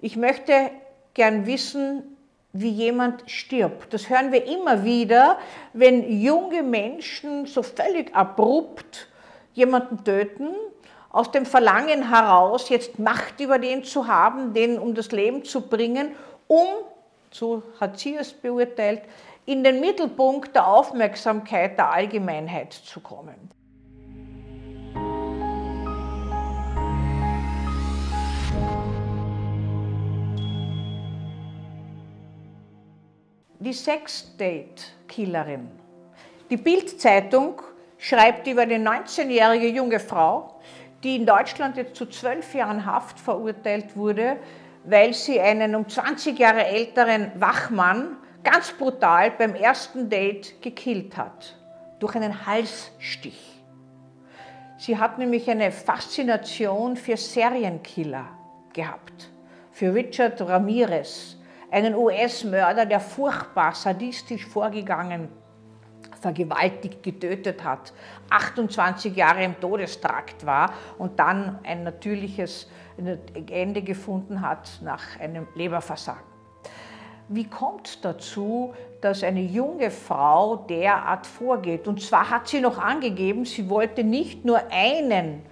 Ich möchte gern wissen, wie jemand stirbt. Das hören wir immer wieder, wenn junge Menschen so völlig abrupt jemanden töten, aus dem Verlangen heraus, jetzt Macht über den zu haben, den um das Leben zu bringen, um, so hat sie es beurteilt, in den Mittelpunkt der Aufmerksamkeit der Allgemeinheit zu kommen. Die Sex-Date-Killerin. Die Bild-Zeitung schreibt über eine 19-jährige junge Frau, die in Deutschland jetzt zu zwölf Jahren Haft verurteilt wurde, weil sie einen um 20 Jahre älteren Wachmann ganz brutal beim ersten Date gekillt hat. Durch einen Halsstich. Sie hat nämlich eine Faszination für Serienkiller gehabt. Für Richard Ramirez, einen US-Mörder, der furchtbar sadistisch vorgegangen, vergewaltigt, getötet hat, 28 Jahre im Todestrakt war und dann ein natürliches Ende gefunden hat nach einem Leberversagen. Wie kommt es dazu, dass eine junge Frau derart vorgeht? Und zwar hat sie noch angegeben, sie wollte nicht nur einen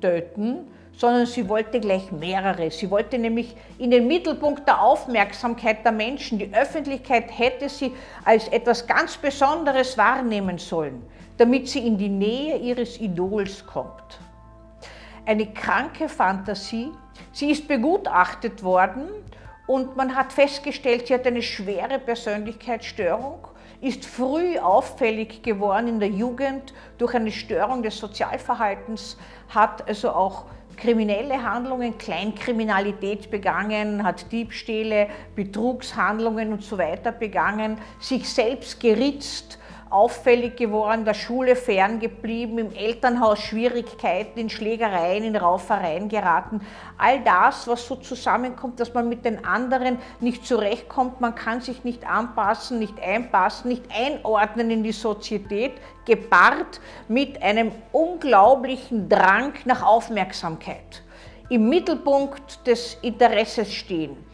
töten, sondern sie wollte gleich mehrere. Sie wollte nämlich in den Mittelpunkt der Aufmerksamkeit der Menschen. Die Öffentlichkeit hätte sie als etwas ganz Besonderes wahrnehmen sollen, damit sie in die Nähe ihres Idols kommt. Eine kranke Fantasie. Sie ist begutachtet worden und man hat festgestellt, sie hat eine schwere Persönlichkeitsstörung ist früh auffällig geworden in der Jugend durch eine Störung des Sozialverhaltens, hat also auch kriminelle Handlungen, Kleinkriminalität begangen, hat Diebstähle, Betrugshandlungen und so weiter begangen, sich selbst geritzt, auffällig geworden, der Schule ferngeblieben, im Elternhaus Schwierigkeiten, in Schlägereien, in Raufereien geraten. All das, was so zusammenkommt, dass man mit den anderen nicht zurechtkommt, man kann sich nicht anpassen, nicht einpassen, nicht einordnen in die Sozietät, gepaart mit einem unglaublichen Drang nach Aufmerksamkeit, im Mittelpunkt des Interesses stehen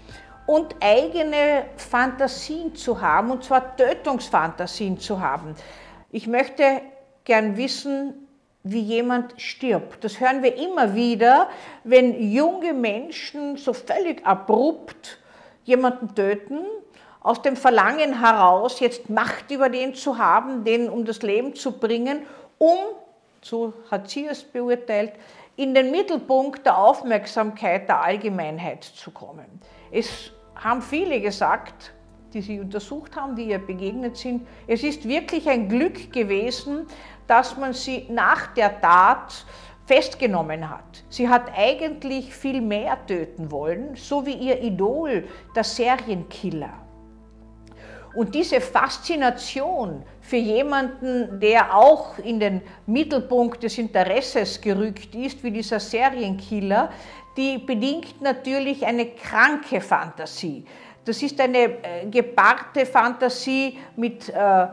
und eigene Fantasien zu haben, und zwar Tötungsfantasien zu haben. Ich möchte gern wissen, wie jemand stirbt. Das hören wir immer wieder, wenn junge Menschen so völlig abrupt jemanden töten, aus dem Verlangen heraus, jetzt Macht über den zu haben, den um das Leben zu bringen, um, so hat sie es beurteilt, in den Mittelpunkt der Aufmerksamkeit der Allgemeinheit zu kommen. Es haben viele gesagt, die sie untersucht haben, die ihr begegnet sind, es ist wirklich ein Glück gewesen, dass man sie nach der Tat festgenommen hat. Sie hat eigentlich viel mehr töten wollen, so wie ihr Idol, der Serienkiller. Und diese Faszination für jemanden, der auch in den Mittelpunkt des Interesses gerückt ist, wie dieser Serienkiller, die bedingt natürlich eine kranke Fantasie. Das ist eine äh, gepaarte Fantasie mit äh,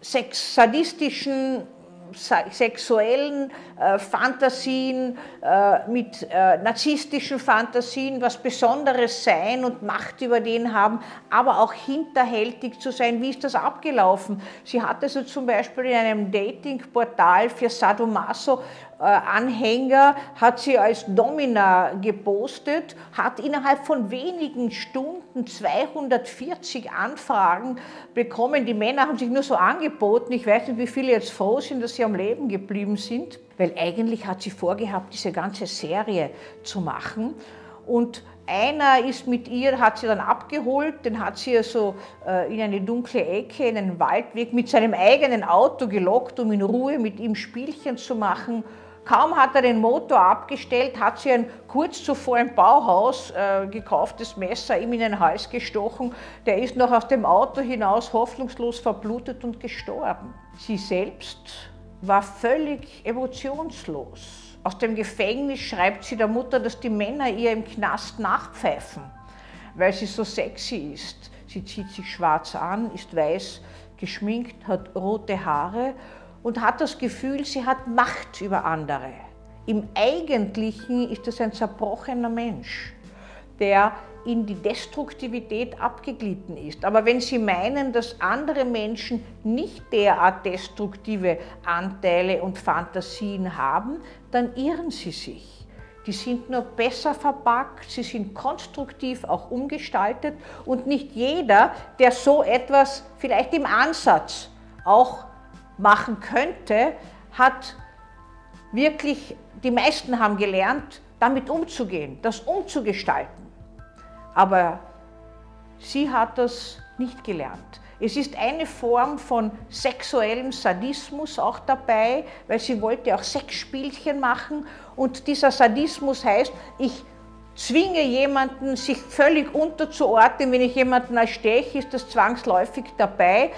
sex sadistischen sexuellen äh, Fantasien, äh, mit äh, narzisstischen Fantasien, was Besonderes sein und Macht über den haben, aber auch hinterhältig zu sein. Wie ist das abgelaufen? Sie hat also zum Beispiel in einem Datingportal für Sadomaso Anhänger hat sie als Domina gepostet, hat innerhalb von wenigen Stunden 240 Anfragen bekommen. Die Männer haben sich nur so angeboten. Ich weiß nicht, wie viele jetzt froh sind, dass sie am Leben geblieben sind, weil eigentlich hat sie vorgehabt, diese ganze Serie zu machen. Und einer ist mit ihr, hat sie dann abgeholt, den hat sie also äh, in eine dunkle Ecke, in einen Waldweg mit seinem eigenen Auto gelockt, um in Ruhe mit ihm Spielchen zu machen. Kaum hat er den Motor abgestellt, hat sie ein kurz zuvor im Bauhaus äh, gekauftes Messer ihm in den Hals gestochen. Der ist noch aus dem Auto hinaus hoffnungslos verblutet und gestorben. Sie selbst war völlig emotionslos. Aus dem Gefängnis schreibt sie der Mutter, dass die Männer ihr im Knast nachpfeifen, weil sie so sexy ist. Sie zieht sich schwarz an, ist weiß geschminkt, hat rote Haare und hat das Gefühl, sie hat Macht über andere. Im Eigentlichen ist es ein zerbrochener Mensch, der in die Destruktivität abgeglitten ist. Aber wenn Sie meinen, dass andere Menschen nicht derart destruktive Anteile und Fantasien haben, dann irren Sie sich. Die sind nur besser verpackt, sie sind konstruktiv auch umgestaltet und nicht jeder, der so etwas vielleicht im Ansatz auch machen könnte, hat wirklich, die meisten haben gelernt, damit umzugehen, das umzugestalten. Aber sie hat das nicht gelernt. Es ist eine Form von sexuellem Sadismus auch dabei, weil sie wollte auch Sexspielchen machen. Und dieser Sadismus heißt, ich zwinge jemanden, sich völlig unterzuordnen. Wenn ich jemanden ersteche, ist das zwangsläufig dabei.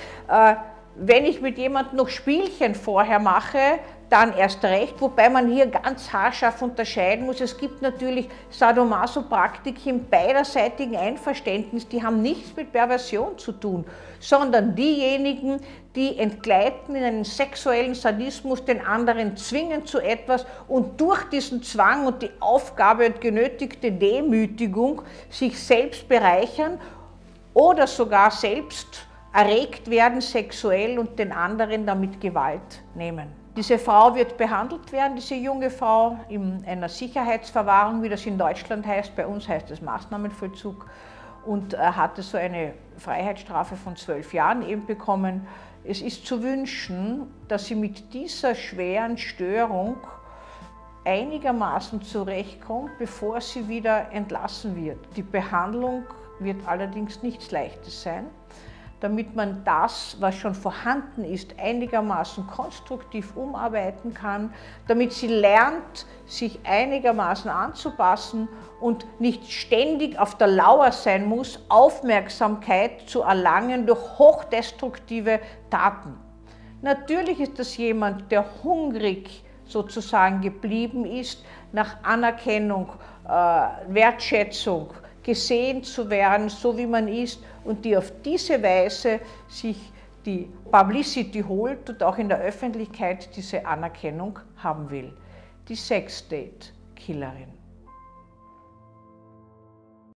Wenn ich mit jemandem noch Spielchen vorher mache, dann erst recht, wobei man hier ganz haarscharf unterscheiden muss. Es gibt natürlich Sadomaso-Praktiken beiderseitigen Einverständnis, die haben nichts mit Perversion zu tun, sondern diejenigen, die entgleiten in einen sexuellen Sadismus, den anderen zwingen zu etwas und durch diesen Zwang und die Aufgabe und genötigte Demütigung sich selbst bereichern oder sogar selbst erregt werden sexuell und den anderen damit Gewalt nehmen. Diese Frau wird behandelt werden, diese junge Frau, in einer Sicherheitsverwahrung, wie das in Deutschland heißt. Bei uns heißt es Maßnahmenvollzug und hatte so eine Freiheitsstrafe von zwölf Jahren eben bekommen. Es ist zu wünschen, dass sie mit dieser schweren Störung einigermaßen zurechtkommt, bevor sie wieder entlassen wird. Die Behandlung wird allerdings nichts Leichtes sein damit man das, was schon vorhanden ist, einigermaßen konstruktiv umarbeiten kann, damit sie lernt, sich einigermaßen anzupassen und nicht ständig auf der Lauer sein muss, Aufmerksamkeit zu erlangen durch hochdestruktive Taten. Natürlich ist das jemand, der hungrig sozusagen geblieben ist nach Anerkennung, äh, Wertschätzung, gesehen zu werden, so wie man ist und die auf diese Weise sich die Publicity holt und auch in der Öffentlichkeit diese Anerkennung haben will. Die Sex-Date-Killerin.